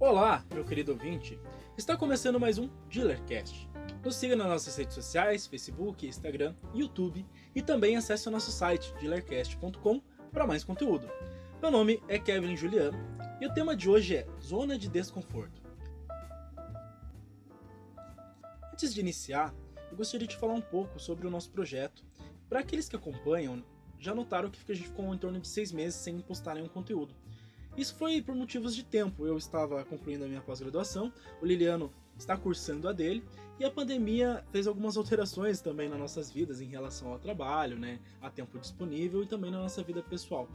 Olá, meu querido ouvinte! Está começando mais um Dealercast. Nos siga nas nossas redes sociais, Facebook, Instagram, YouTube e também acesse o nosso site dealercast.com para mais conteúdo. Meu nome é Kevin Juliano e o tema de hoje é Zona de Desconforto. Antes de iniciar, eu gostaria de falar um pouco sobre o nosso projeto. Para aqueles que acompanham, já notaram que a gente ficou em torno de seis meses sem postar nenhum conteúdo. Isso foi por motivos de tempo. Eu estava concluindo a minha pós-graduação, o Liliano está cursando a dele, e a pandemia fez algumas alterações também nas nossas vidas em relação ao trabalho, né, a tempo disponível e também na nossa vida pessoal.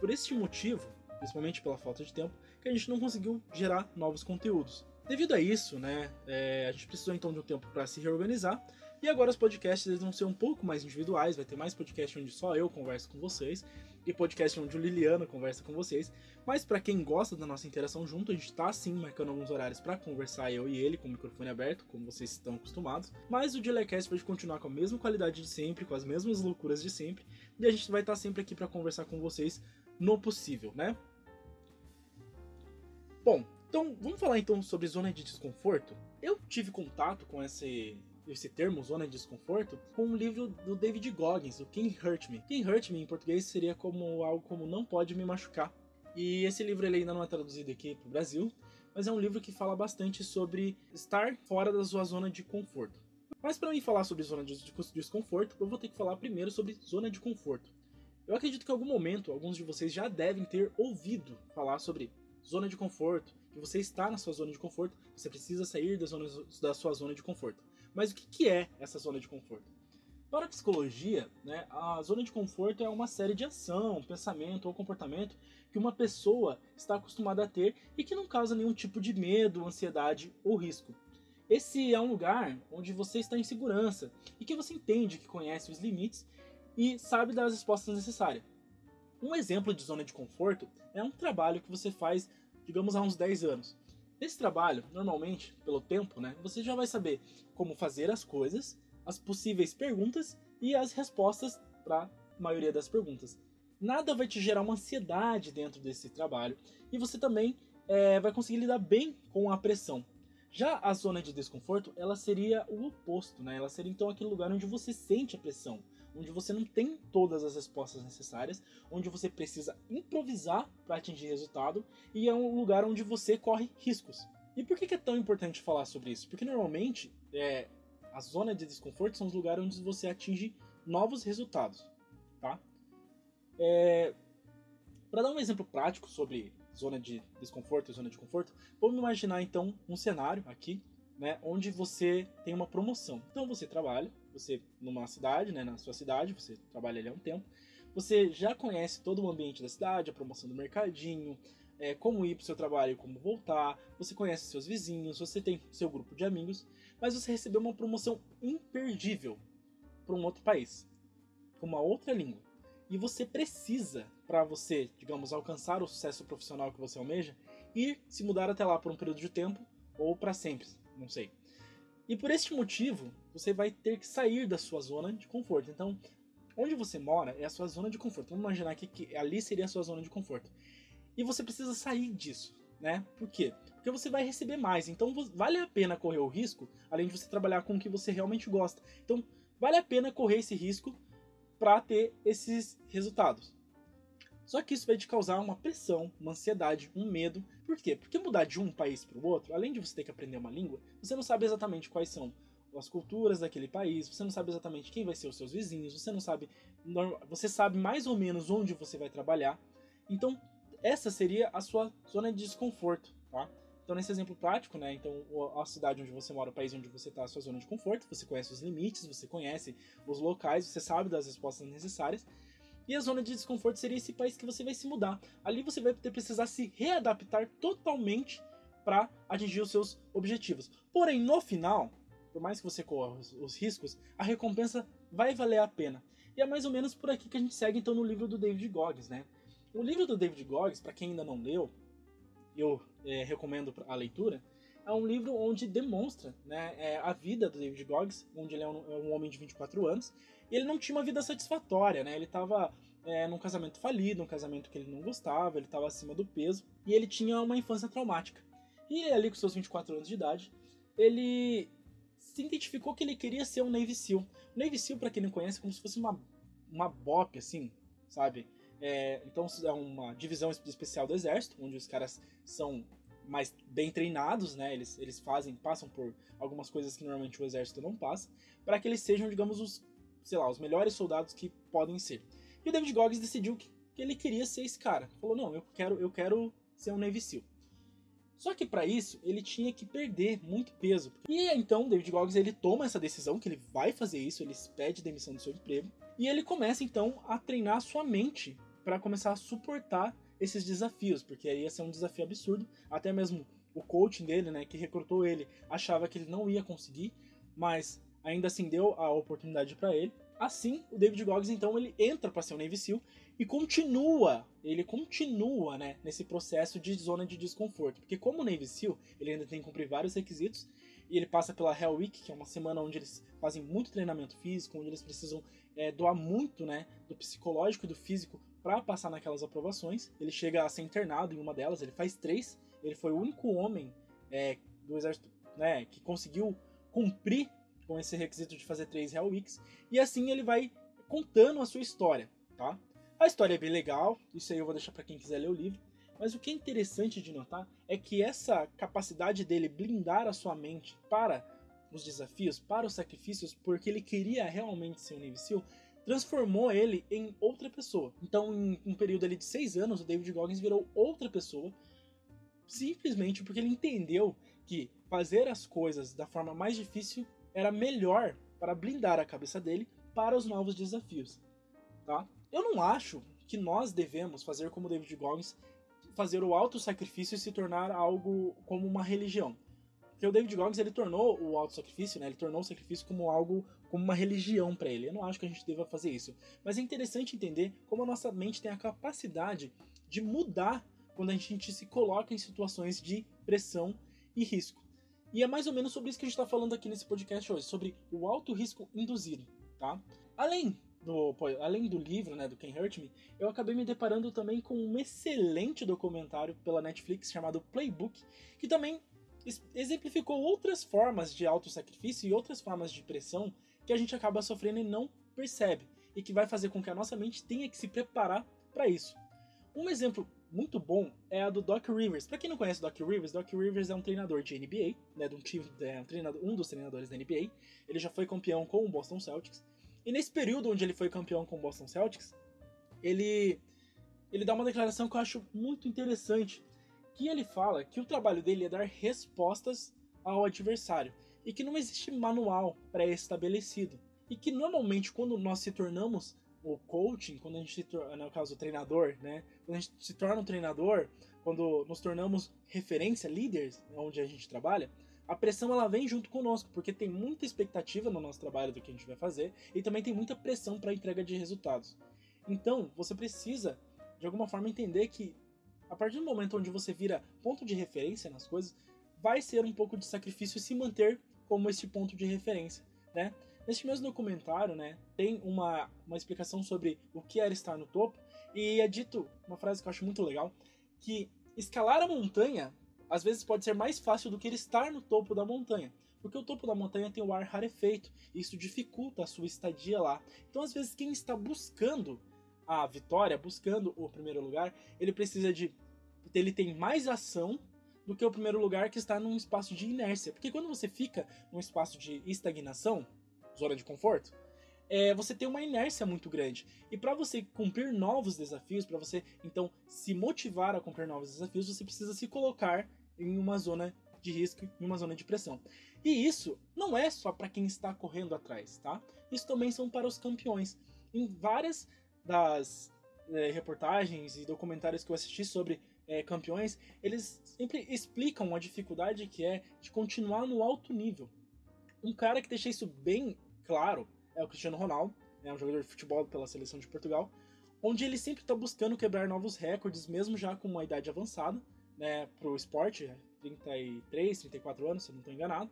Por este motivo, principalmente pela falta de tempo, que a gente não conseguiu gerar novos conteúdos. Devido a isso, né, é, a gente precisou então de um tempo para se reorganizar e agora os podcasts eles vão ser um pouco mais individuais, vai ter mais podcast onde só eu converso com vocês e podcast onde o Liliano conversa com vocês. Mas para quem gosta da nossa interação junto, a gente tá sim marcando alguns horários para conversar eu e ele com o microfone aberto, como vocês estão acostumados. Mas o Dilecast vai continuar com a mesma qualidade de sempre, com as mesmas loucuras de sempre, e a gente vai estar tá sempre aqui para conversar com vocês no possível, né? Bom, então vamos falar então sobre zona de desconforto. Eu tive contato com esse esse termo, zona de desconforto, com um livro do David Goggins, o King Hurt Me. King Hurt Me, em português, seria como algo como Não Pode Me Machucar. E esse livro ele ainda não é traduzido aqui para o Brasil, mas é um livro que fala bastante sobre estar fora da sua zona de conforto. Mas para mim falar sobre zona de desconforto, eu vou ter que falar primeiro sobre zona de conforto. Eu acredito que em algum momento alguns de vocês já devem ter ouvido falar sobre zona de conforto, que você está na sua zona de conforto, você precisa sair da, zona, da sua zona de conforto. Mas o que, que é essa zona de conforto? Para a psicologia, né, a zona de conforto é uma série de ação, pensamento ou comportamento que uma pessoa está acostumada a ter e que não causa nenhum tipo de medo, ansiedade ou risco. Esse é um lugar onde você está em segurança e que você entende que conhece os limites e sabe das respostas necessárias. Um exemplo de zona de conforto é um trabalho que você faz, digamos, há uns 10 anos. Nesse trabalho, normalmente, pelo tempo, né, você já vai saber como fazer as coisas, as possíveis perguntas e as respostas para a maioria das perguntas. Nada vai te gerar uma ansiedade dentro desse trabalho e você também é, vai conseguir lidar bem com a pressão. Já a zona de desconforto, ela seria o oposto, né? Ela seria então aquele lugar onde você sente a pressão, onde você não tem todas as respostas necessárias, onde você precisa improvisar para atingir resultado e é um lugar onde você corre riscos. E por que é tão importante falar sobre isso? Porque normalmente é, a zona de desconforto são os lugares onde você atinge novos resultados, tá? É, para dar um exemplo prático sobre zona de desconforto e zona de conforto, vamos imaginar então um cenário aqui, né, onde você tem uma promoção. Então você trabalha, você numa cidade, né, na sua cidade, você trabalha ali há um tempo, você já conhece todo o ambiente da cidade, a promoção do mercadinho, é, como ir para o seu trabalho, como voltar, você conhece seus vizinhos, você tem seu grupo de amigos, mas você recebeu uma promoção imperdível para um outro país, com uma outra língua. E você precisa, para você, digamos, alcançar o sucesso profissional que você almeja, ir se mudar até lá por um período de tempo ou para sempre, não sei. E por este motivo, você vai ter que sair da sua zona de conforto. Então, onde você mora é a sua zona de conforto. Vamos imaginar aqui que ali seria a sua zona de conforto. E você precisa sair disso, né? Por quê? Porque você vai receber mais. Então, vale a pena correr o risco, além de você trabalhar com o que você realmente gosta. Então, vale a pena correr esse risco para ter esses resultados. Só que isso vai te causar uma pressão, uma ansiedade, um medo. Por quê? Porque mudar de um país para o outro, além de você ter que aprender uma língua, você não sabe exatamente quais são as culturas daquele país, você não sabe exatamente quem vai ser os seus vizinhos, você não sabe, você sabe mais ou menos onde você vai trabalhar. Então, essa seria a sua zona de desconforto, tá? Então, nesse exemplo prático, né? Então, a cidade onde você mora, o país onde você está, a sua zona de conforto, você conhece os limites, você conhece os locais, você sabe das respostas necessárias. E a zona de desconforto seria esse país que você vai se mudar. Ali você vai ter, precisar se readaptar totalmente para atingir os seus objetivos. Porém, no final, por mais que você corra os, os, riscos, a recompensa vai valer a pena. E é mais ou menos por aqui que a gente segue então no livro do David Goggins, né? O livro do David Goggins, para quem ainda não leu, eu é, recomendo a leitura. É um livro onde demonstra né, é, a vida do David Goggins, onde ele é um, é um homem de 24 anos, e ele não tinha uma vida satisfatória, né? Ele estava é, num casamento falido, um casamento que ele não gostava, ele estava acima do peso e ele tinha uma infância traumática. E ali com seus 24 anos de idade, ele se identificou que ele queria ser um Navy SEAL. O Navy SEAL, para quem não conhece, é como se fosse uma, uma BOP, assim, sabe? É, então é uma divisão especial do exército, onde os caras são mais bem treinados, né? Eles, eles fazem, passam por algumas coisas que normalmente o exército não passa, para que eles sejam, digamos, os, sei lá, os melhores soldados que podem ser. E o David Goggins decidiu que, que ele queria ser esse cara. Falou: "Não, eu quero, eu quero ser um Navy SEAL". Só que para isso ele tinha que perder muito peso. E então David Goggins ele toma essa decisão que ele vai fazer isso, ele pede demissão do seu emprego e ele começa então a treinar a sua mente para começar a suportar esses desafios, porque aí ia ser um desafio absurdo. Até mesmo o coaching dele, né, que recrutou ele, achava que ele não ia conseguir, mas ainda assim deu a oportunidade para ele. Assim, o David Goggins então ele entra para ser um Navy SEAL e continua, ele continua, né, nesse processo de zona de desconforto, porque como Navy SEAL, ele ainda tem que cumprir vários requisitos e ele passa pela Hell Week, que é uma semana onde eles fazem muito treinamento físico, onde eles precisam é, doar muito, né, do psicológico e do físico para passar naquelas aprovações. Ele chega a ser internado em uma delas, ele faz três. Ele foi o único homem é, do exército né, que conseguiu cumprir com esse requisito de fazer três Hell Weeks. E assim ele vai contando a sua história, tá? A história é bem legal, isso aí eu vou deixar para quem quiser ler o livro. Mas o que é interessante de notar é que essa capacidade dele blindar a sua mente para os desafios, para os sacrifícios, porque ele queria realmente ser um Navy SEAL, transformou ele em outra pessoa. Então, em um período ali de seis anos, o David Goggins virou outra pessoa, simplesmente porque ele entendeu que fazer as coisas da forma mais difícil era melhor para blindar a cabeça dele para os novos desafios, tá? Eu não acho que nós devemos fazer como David Goggins, fazer o auto-sacrifício e se tornar algo como uma religião. Porque o David Goggins ele tornou o auto-sacrifício, né? Ele tornou o sacrifício como algo, como uma religião para ele. Eu não acho que a gente deva fazer isso. Mas é interessante entender como a nossa mente tem a capacidade de mudar quando a gente se coloca em situações de pressão e risco. E é mais ou menos sobre isso que a gente está falando aqui nesse podcast hoje, sobre o alto risco induzido, tá? Além do, além do livro, né, do Can Hurt Me, eu acabei me deparando também com um excelente documentário pela Netflix chamado Playbook, que também exemplificou outras formas de autossacrifício e outras formas de pressão que a gente acaba sofrendo e não percebe, e que vai fazer com que a nossa mente tenha que se preparar para isso. Um exemplo muito bom é a do Doc Rivers. Para quem não conhece Doc Rivers, Doc Rivers é um treinador de NBA, né, de um, time, é um, treinador, um dos treinadores da NBA. Ele já foi campeão com o Boston Celtics. E nesse período onde ele foi campeão com o Boston Celtics, ele ele dá uma declaração que eu acho muito interessante, que ele fala que o trabalho dele é dar respostas ao adversário e que não existe manual pré-estabelecido. E que normalmente quando nós se tornamos o coaching, quando a gente se torna, no caso o treinador, né? Quando a gente se torna um treinador, quando nos tornamos referência, líderes, onde a gente trabalha, a pressão ela vem junto conosco, porque tem muita expectativa no nosso trabalho do que a gente vai fazer e também tem muita pressão para entrega de resultados. Então, você precisa de alguma forma entender que a partir do momento onde você vira ponto de referência nas coisas, vai ser um pouco de sacrifício se manter como esse ponto de referência, né? Neste mesmo documentário, né, tem uma, uma explicação sobre o que era estar no topo, e é dito uma frase que eu acho muito legal, que escalar a montanha às vezes pode ser mais fácil do que estar no topo da montanha, porque o topo da montanha tem o ar rarefeito, e isso dificulta a sua estadia lá. Então, às vezes, quem está buscando a vitória, buscando o primeiro lugar, ele precisa de. Ele tem mais ação do que o primeiro lugar que está num espaço de inércia. Porque quando você fica num espaço de estagnação, zona de conforto, é, você tem uma inércia muito grande. E para você cumprir novos desafios, para você então se motivar a cumprir novos desafios, você precisa se colocar em uma zona de risco, em uma zona de pressão. E isso não é só para quem está correndo atrás, tá? Isso também são para os campeões. Em várias das é, reportagens e documentários que eu assisti sobre é, campeões, eles sempre explicam a dificuldade que é de continuar no alto nível. Um cara que deixa isso bem claro é o Cristiano Ronaldo, é um jogador de futebol pela seleção de Portugal, onde ele sempre está buscando quebrar novos recordes, mesmo já com uma idade avançada, né, pro esporte, 33, 34 anos, se eu não estou enganado.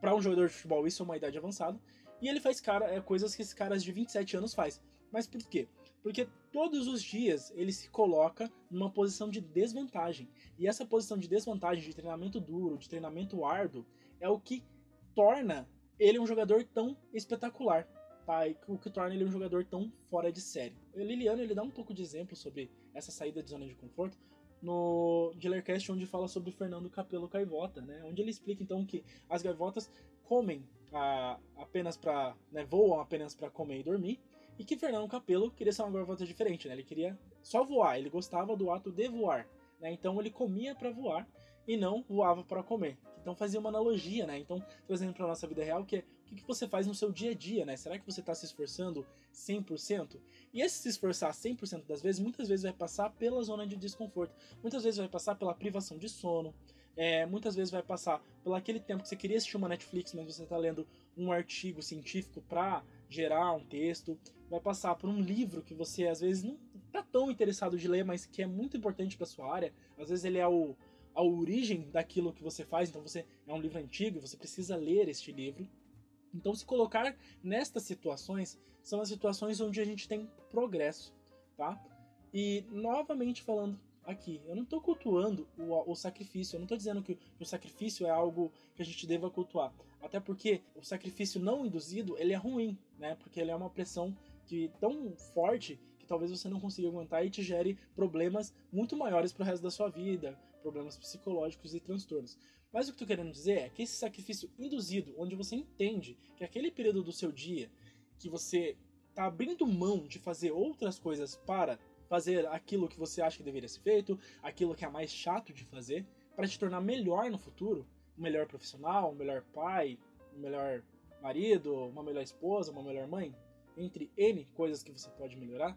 Para um jogador de futebol, isso é uma idade avançada. E ele faz cara, é, coisas que esses caras de 27 anos faz. Mas por quê? Porque todos os dias ele se coloca numa posição de desvantagem. E essa posição de desvantagem, de treinamento duro, de treinamento árduo, é o que torna ele um jogador tão espetacular. Tá? E o que torna ele um jogador tão fora de série. O Liliano ele dá um pouco de exemplo sobre essa saída de zona de conforto no Dealercast, onde fala sobre o Fernando Capelo Caivota, né? Onde ele explica então que as gaivotas comem a, apenas para, né, voam apenas para comer e dormir, e que Fernando Capelo queria ser uma gaivota diferente, né? Ele queria só voar, ele gostava do ato de voar, né? Então ele comia para voar e não voava para comer. Então fazia uma analogia, né? Então, trazendo para nossa vida real, que é o que você faz no seu dia a dia, né? Será que você está se esforçando 100%? E esse se esforçar 100% das vezes, muitas vezes vai passar pela zona de desconforto. Muitas vezes vai passar pela privação de sono. É, muitas vezes vai passar pelo aquele tempo que você queria assistir uma Netflix, mas você está lendo um artigo científico para gerar um texto. Vai passar por um livro que você às vezes não está tão interessado de ler, mas que é muito importante para sua área. Às vezes ele é o a origem daquilo que você faz, então você é um livro antigo, você precisa ler este livro. Então se colocar nestas situações são as situações onde a gente tem progresso, tá? E novamente falando aqui, eu não estou cultuando o, o, sacrifício, eu não estou dizendo que, o sacrifício é algo que a gente deva cultuar, até porque o sacrifício não induzido ele é ruim, né? Porque ele é uma pressão que tão forte que talvez você não consiga aguentar e te gere problemas muito maiores para o resto da sua vida, problemas psicológicos e transtornos. Mas o que eu tô querendo dizer é que esse sacrifício induzido, onde você entende que aquele período do seu dia que você tá abrindo mão de fazer outras coisas para fazer aquilo que você acha que deveria ser feito, aquilo que é mais chato de fazer, para te tornar melhor no futuro, um melhor profissional, um melhor pai, um melhor marido, uma melhor esposa, uma melhor mãe, entre N coisas que você pode melhorar,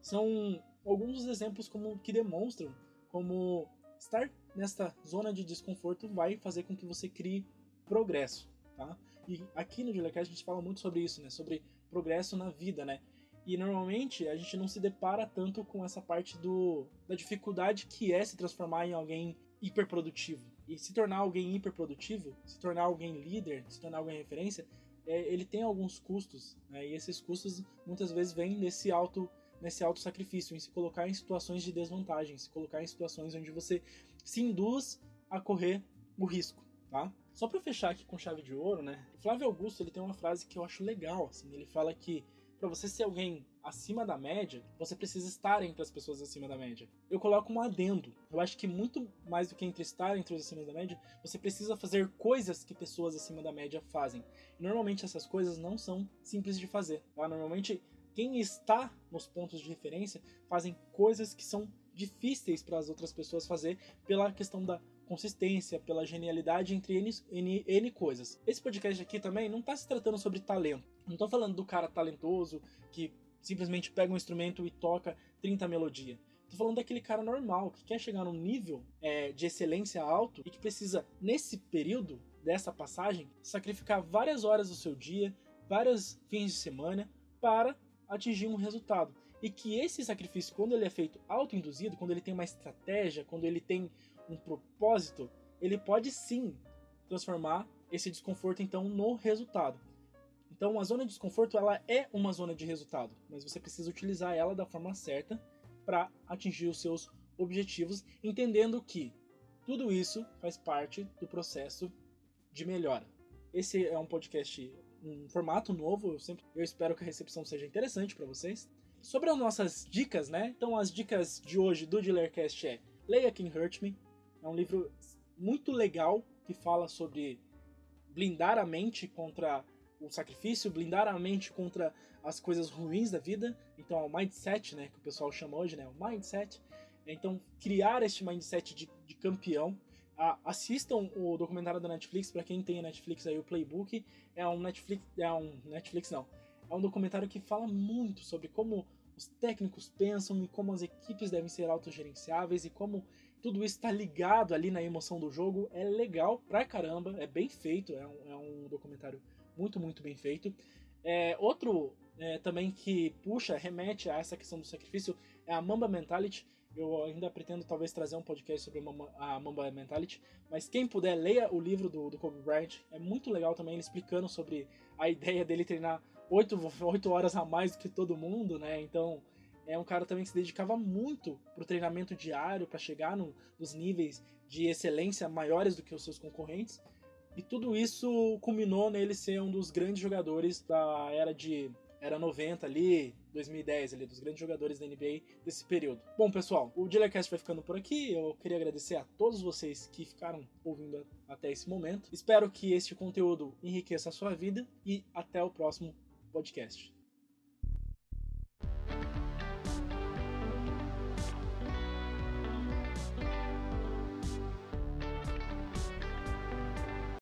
são alguns dos exemplos como que demonstram como estar nesta zona de desconforto vai fazer com que você crie progresso, tá? E aqui no Dealercast a gente fala muito sobre isso, né? Sobre progresso na vida, né? E normalmente a gente não se depara tanto com essa parte do, da dificuldade que é se transformar em alguém hiperprodutivo. E se tornar alguém hiperprodutivo, se tornar alguém líder, se tornar alguém referência, é, ele tem alguns custos, né? E esses custos muitas vezes vêm nesse alto nesse auto sacrifício, em se colocar em situações de desvantagem, se colocar em situações onde você se induz a correr o risco, tá? Só para fechar aqui com chave de ouro, né? Flávio Augusto ele tem uma frase que eu acho legal, assim, ele fala que para você ser alguém acima da média, você precisa estar entre as pessoas acima da média. Eu coloco um adendo. Eu acho que muito mais do que entre estar entre os acima da média, você precisa fazer coisas que pessoas acima da média fazem. Normalmente essas coisas não são simples de fazer. Tá? Normalmente quem está nos pontos de referência fazem coisas que são difíceis para as outras pessoas fazer pela questão da consistência, pela genialidade entre N, N, N coisas. Esse podcast aqui também não está se tratando sobre talento. Não estou falando do cara talentoso que simplesmente pega um instrumento e toca 30 melodias. Tô falando daquele cara normal que quer chegar num nível é, de excelência alto e que precisa, nesse período dessa passagem, sacrificar várias horas do seu dia, vários fins de semana para atingir um resultado. E que esse sacrifício, quando ele é feito autoinduzido, quando ele tem uma estratégia, quando ele tem um propósito, ele pode sim transformar esse desconforto então no resultado. Então a zona de desconforto ela é uma zona de resultado, mas você precisa utilizar ela da forma certa para atingir os seus objetivos, entendendo que tudo isso faz parte do processo de melhora. Esse é um podcast um formato novo. Eu sempre eu espero que a recepção seja interessante para vocês. Sobre as nossas dicas, né? Então as dicas de hoje do Dealercast é Leia Quem Hurt Me. É um livro muito legal que fala sobre blindar a mente contra o sacrifício, blindar a mente contra as coisas ruins da vida. Então é o mindset, né, que o pessoal chama hoje, né, o mindset. Então criar este mindset de, de campeão assistam o documentário da Netflix, para quem tem a Netflix aí, o Playbook, é um Netflix, é um Netflix não, é um documentário que fala muito sobre como os técnicos pensam e como as equipes devem ser autogerenciáveis e como tudo isso está ligado ali na emoção do jogo. É legal pra caramba, é bem feito, é um, é um documentário muito, muito bem feito. É, outro é, também que puxa, remete a essa questão do sacrifício é a Mamba Mentality, eu ainda pretendo talvez trazer um podcast sobre a Mamba Mentality, mas quem puder, leia o livro do, do Kobe Bryant. É muito legal também ele explicando sobre a ideia dele treinar 8, 8 horas a mais do que todo mundo, né? Então é um cara também que se dedicava muito pro treinamento diário para chegar no, nos níveis de excelência maiores do que os seus concorrentes. E tudo isso culminou nele ser um dos grandes jogadores da era de era 90 ali, 2010 ali, dos grandes jogadores da NBA desse período. Bom, pessoal, o Dealercast vai ficando por aqui. Eu queria agradecer a todos vocês que ficaram ouvindo até esse momento. Espero que este conteúdo enriqueça a sua vida e até o próximo podcast.